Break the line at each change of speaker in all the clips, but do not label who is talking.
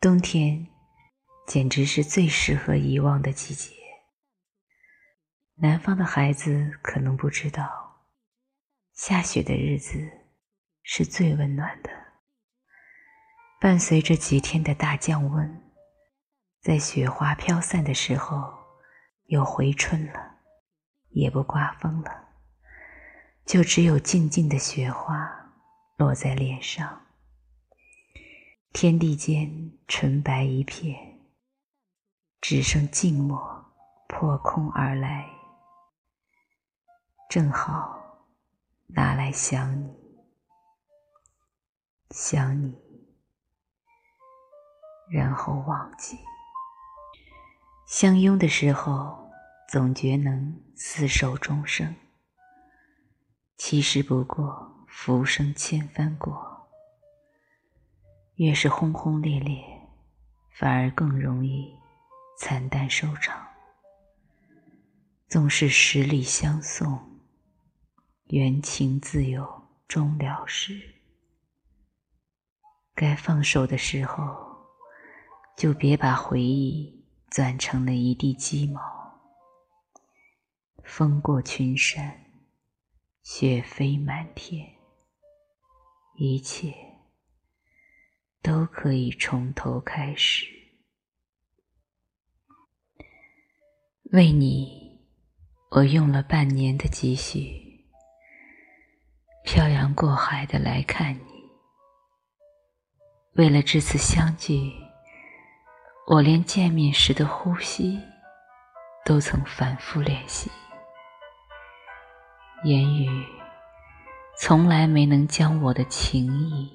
冬天简直是最适合遗忘的季节。南方的孩子可能不知道，下雪的日子是最温暖的。伴随着几天的大降温，在雪花飘散的时候，又回春了，也不刮风了，就只有静静的雪花落在脸上，天地间纯白一片，只剩静默破空而来，正好拿来想你，想你。然后忘记，相拥的时候，总觉能厮守终生。其实不过浮生千帆过，越是轰轰烈烈，反而更容易惨淡收场。纵是十里相送，缘情自有终了时。该放手的时候。就别把回忆攥成了一地鸡毛。风过群山，雪飞满天，一切都可以从头开始。为你，我用了半年的积蓄，漂洋过海的来看你。为了这次相聚。我连见面时的呼吸都曾反复练习，言语从来没能将我的情意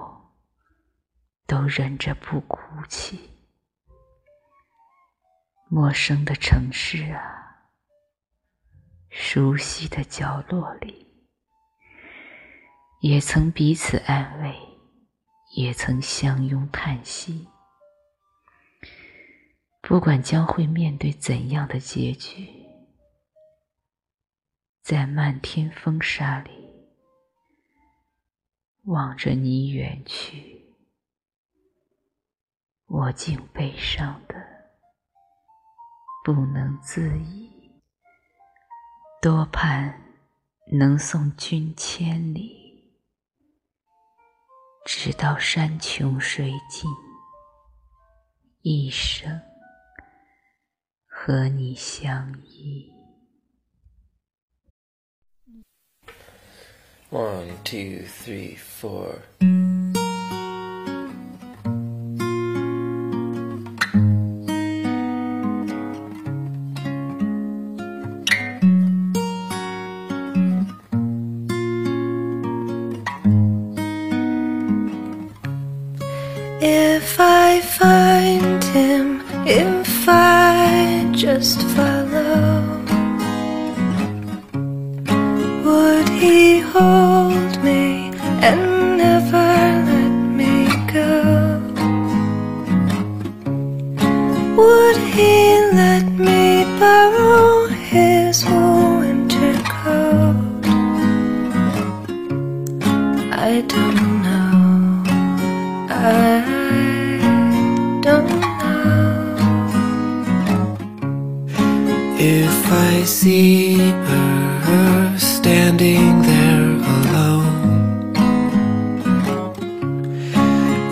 都忍着不哭泣。陌生的城市啊，熟悉的角落里，也曾彼此安慰，也曾相拥叹息。不管将会面对怎样的结局，在漫天风沙里望着你远去，我竟悲伤的不能自已。多盼能送君千里，直到山穷水尽，一生。和你相依。
One, two, three, four.
If I find him, if I just follow. Would he hold me and never let me go? Would he let me borrow his winter coat? I don't. I don't know.
If I see her standing there alone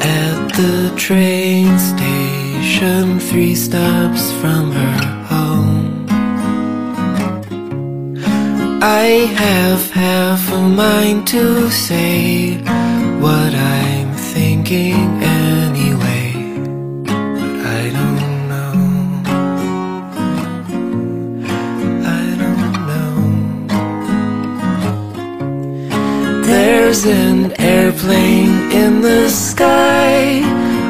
At the train station three stops from her home I have half a mind to say what I'm thinking anyway? I don't know. I don't know. There's an airplane in the sky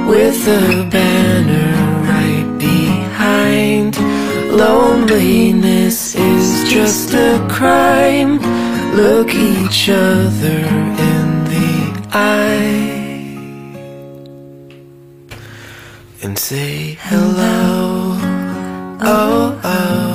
with a banner right behind. Loneliness is just a crime. Look each other in the eye and say hello. Oh, oh,